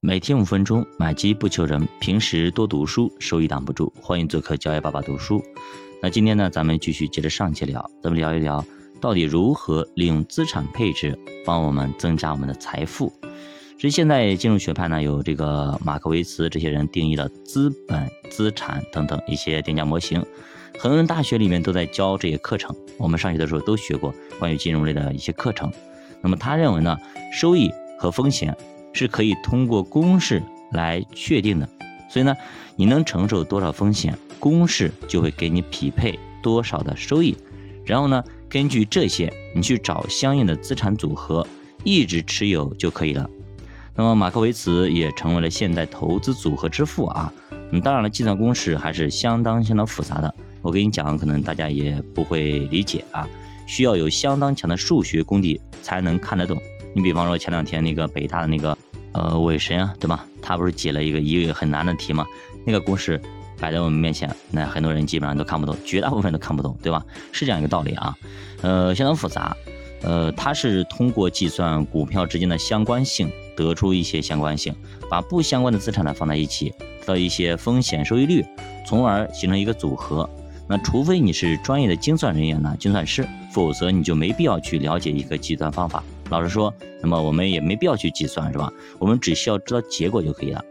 每天五分钟，买基不求人，平时多读书，收益挡不住。欢迎做客教育爸爸读书。那今天呢，咱们继续接着上期聊，咱们聊一聊到底如何利用资产配置帮我们增加我们的财富。其实现在金融学派呢，有这个马克维茨这些人定义了资本、资产等等一些定价模型，很多人大学里面都在教这些课程，我们上学的时候都学过关于金融类的一些课程。那么他认为呢，收益和风险。是可以通过公式来确定的，所以呢，你能承受多少风险，公式就会给你匹配多少的收益。然后呢，根据这些，你去找相应的资产组合，一直持有就可以了。那么马克维茨也成为了现代投资组合之父啊。嗯，当然了，计算公式还是相当相当复杂的，我给你讲，可能大家也不会理解啊，需要有相当强的数学功底才能看得懂。你比方说前两天那个北大的那个。呃，韦神啊，对吧？他不是解了一个一个很难的题吗？那个公式摆在我们面前，那很多人基本上都看不懂，绝大部分都看不懂，对吧？是这样一个道理啊。呃，相当复杂。呃，它是通过计算股票之间的相关性，得出一些相关性，把不相关的资产呢放在一起，得到一些风险收益率，从而形成一个组合。那除非你是专业的精算人员呢，精算师，否则你就没必要去了解一个计算方法。老实说，那么我们也没必要去计算，是吧？我们只需要知道结果就可以了。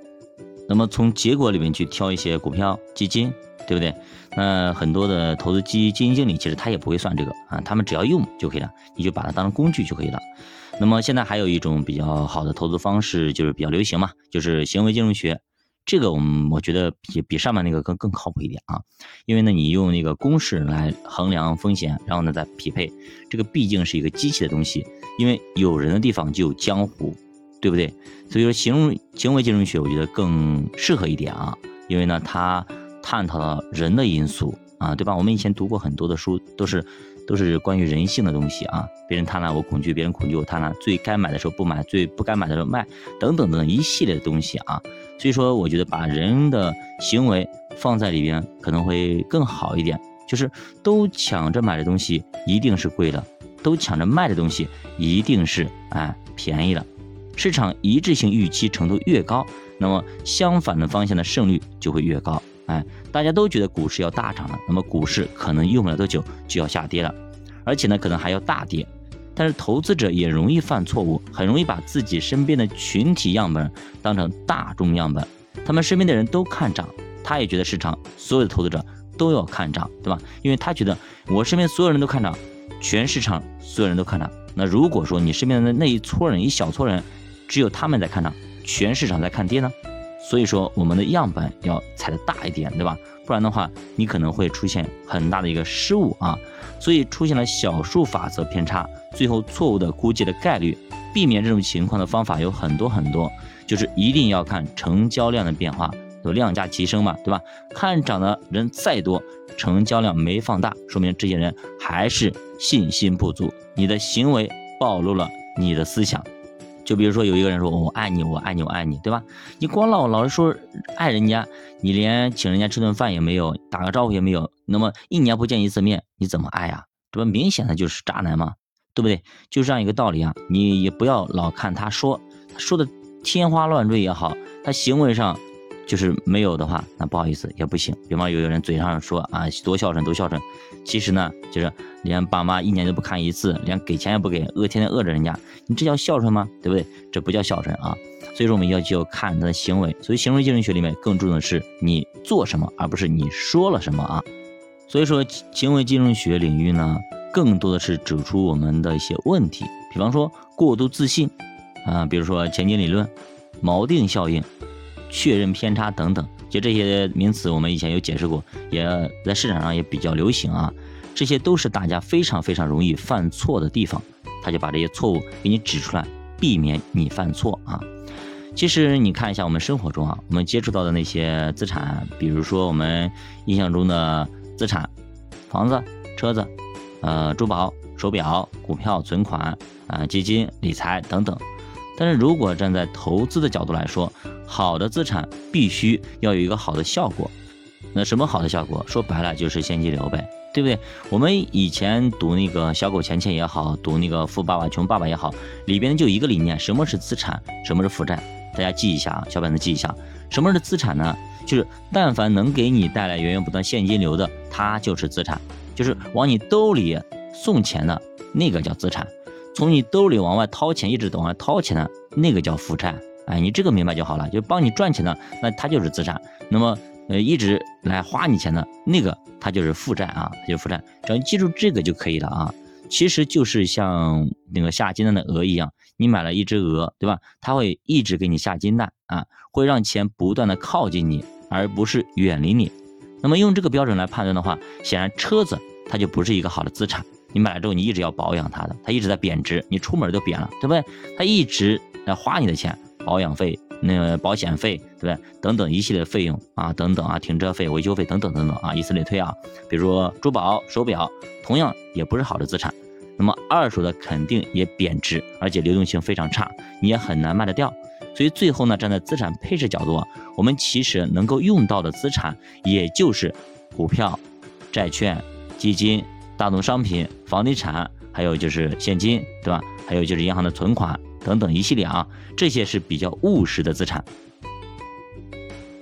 那么从结果里面去挑一些股票、基金，对不对？那很多的投资基基金经理其实他也不会算这个啊，他们只要用就可以了，你就把它当成工具就可以了。那么现在还有一种比较好的投资方式，就是比较流行嘛，就是行为金融学。这个我们我觉得比比上面那个更更靠谱一点啊，因为呢，你用那个公式来衡量风险，然后呢再匹配，这个毕竟是一个机器的东西，因为有人的地方就有江湖，对不对？所以说，行为行为金融学我觉得更适合一点啊，因为呢，它探讨了人的因素啊，对吧？我们以前读过很多的书，都是都是关于人性的东西啊，别人贪婪我恐惧，别人恐惧我贪婪，最该买的时候不买，最不该买的时候卖，等等等等一系列的东西啊。所以说，我觉得把人的行为放在里边可能会更好一点。就是都抢着买的东西一定是贵的，都抢着卖的东西一定是哎便宜的。市场一致性预期程度越高，那么相反的方向的胜率就会越高。哎，大家都觉得股市要大涨了，那么股市可能用不了多久就要下跌了，而且呢可能还要大跌。但是投资者也容易犯错误，很容易把自己身边的群体样本当成大众样本。他们身边的人都看涨，他也觉得市场所有的投资者都要看涨，对吧？因为他觉得我身边所有人都看涨，全市场所有人都看涨。那如果说你身边的那一撮人，一小撮人，只有他们在看涨，全市场在看跌呢？所以说我们的样本要踩的大一点，对吧？不然的话，你可能会出现很大的一个失误啊，所以出现了小数法则偏差，最后错误的估计的概率。避免这种情况的方法有很多很多，就是一定要看成交量的变化，有量价提升嘛，对吧？看涨的人再多，成交量没放大，说明这些人还是信心不足。你的行为暴露了你的思想。就比如说有一个人说我爱你，我爱你，我爱你，对吧？你光老老是说爱人家，你连请人家吃顿饭也没有，打个招呼也没有，那么一年不见一次面，你怎么爱呀？这不明显的就是渣男吗？对不对？就这样一个道理啊！你也不要老看他说，他说的天花乱坠也好，他行为上就是没有的话，那不好意思也不行。比方有有人嘴上说啊多孝顺多孝顺，其实呢就是连爸妈一年都不看一次，连给钱也不给，饿天天饿着人家，你这叫孝顺吗？对不对？这不叫孝顺啊！所以说我们要就要看他的行为，所以行为金融学里面更注重的是你做什么，而不是你说了什么啊。所以说行为金融学领域呢，更多的是指出我们的一些问题，比方说过度自信啊，比如说前景理论、锚定效应、确认偏差等等，就这些名词我们以前有解释过，也在市场上也比较流行啊。这些都是大家非常非常容易犯错的地方，他就把这些错误给你指出来，避免你犯错啊。其实你看一下我们生活中啊，我们接触到的那些资产，比如说我们印象中的资产，房子、车子，呃，珠宝、手表、股票、存款啊、基金、理财等等。但是如果站在投资的角度来说，好的资产必须要有一个好的效果。那什么好的效果？说白了就是现金流呗。对不对？我们以前读那个小狗钱钱也好，读那个富爸爸穷爸爸也好，里边就一个理念：什么是资产，什么是负债。大家记一下啊，小本子记一下，什么是资产呢？就是但凡能给你带来源源不断现金流的，它就是资产，就是往你兜里送钱的那个叫资产，从你兜里往外掏钱，一直往外掏钱的那个叫负债。哎，你这个明白就好了，就帮你赚钱的，那它就是资产。那么呃，一直来花你钱的那个，它就是负债啊，它就负债。只要记住这个就可以了啊。其实就是像那个下金蛋的鹅一样，你买了一只鹅，对吧？它会一直给你下金蛋啊，会让钱不断的靠近你。而不是远离你，那么用这个标准来判断的话，显然车子它就不是一个好的资产。你买了之后，你一直要保养它的，它一直在贬值，你出门都贬了，对不对？它一直在花你的钱，保养费、那个保险费，对不对？等等一系列费用啊，等等啊，停车费、维修费等等等等啊，以此类推啊。比如说珠宝、手表，同样也不是好的资产。那么二手的肯定也贬值，而且流动性非常差，你也很难卖得掉。所以最后呢，站在资产配置角度，我们其实能够用到的资产，也就是股票、债券、基金、大宗商品、房地产，还有就是现金，对吧？还有就是银行的存款等等一系列啊，这些是比较务实的资产。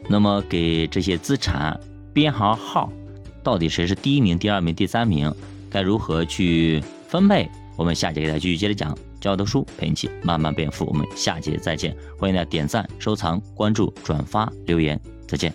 那么给这些资产编行号，到底谁是第一名、第二名、第三名，该如何去分配？我们下节给大家继续接着讲。教读书陪你一起慢慢变富，我们下节再见！欢迎大家点赞、收藏、关注、转发、留言，再见。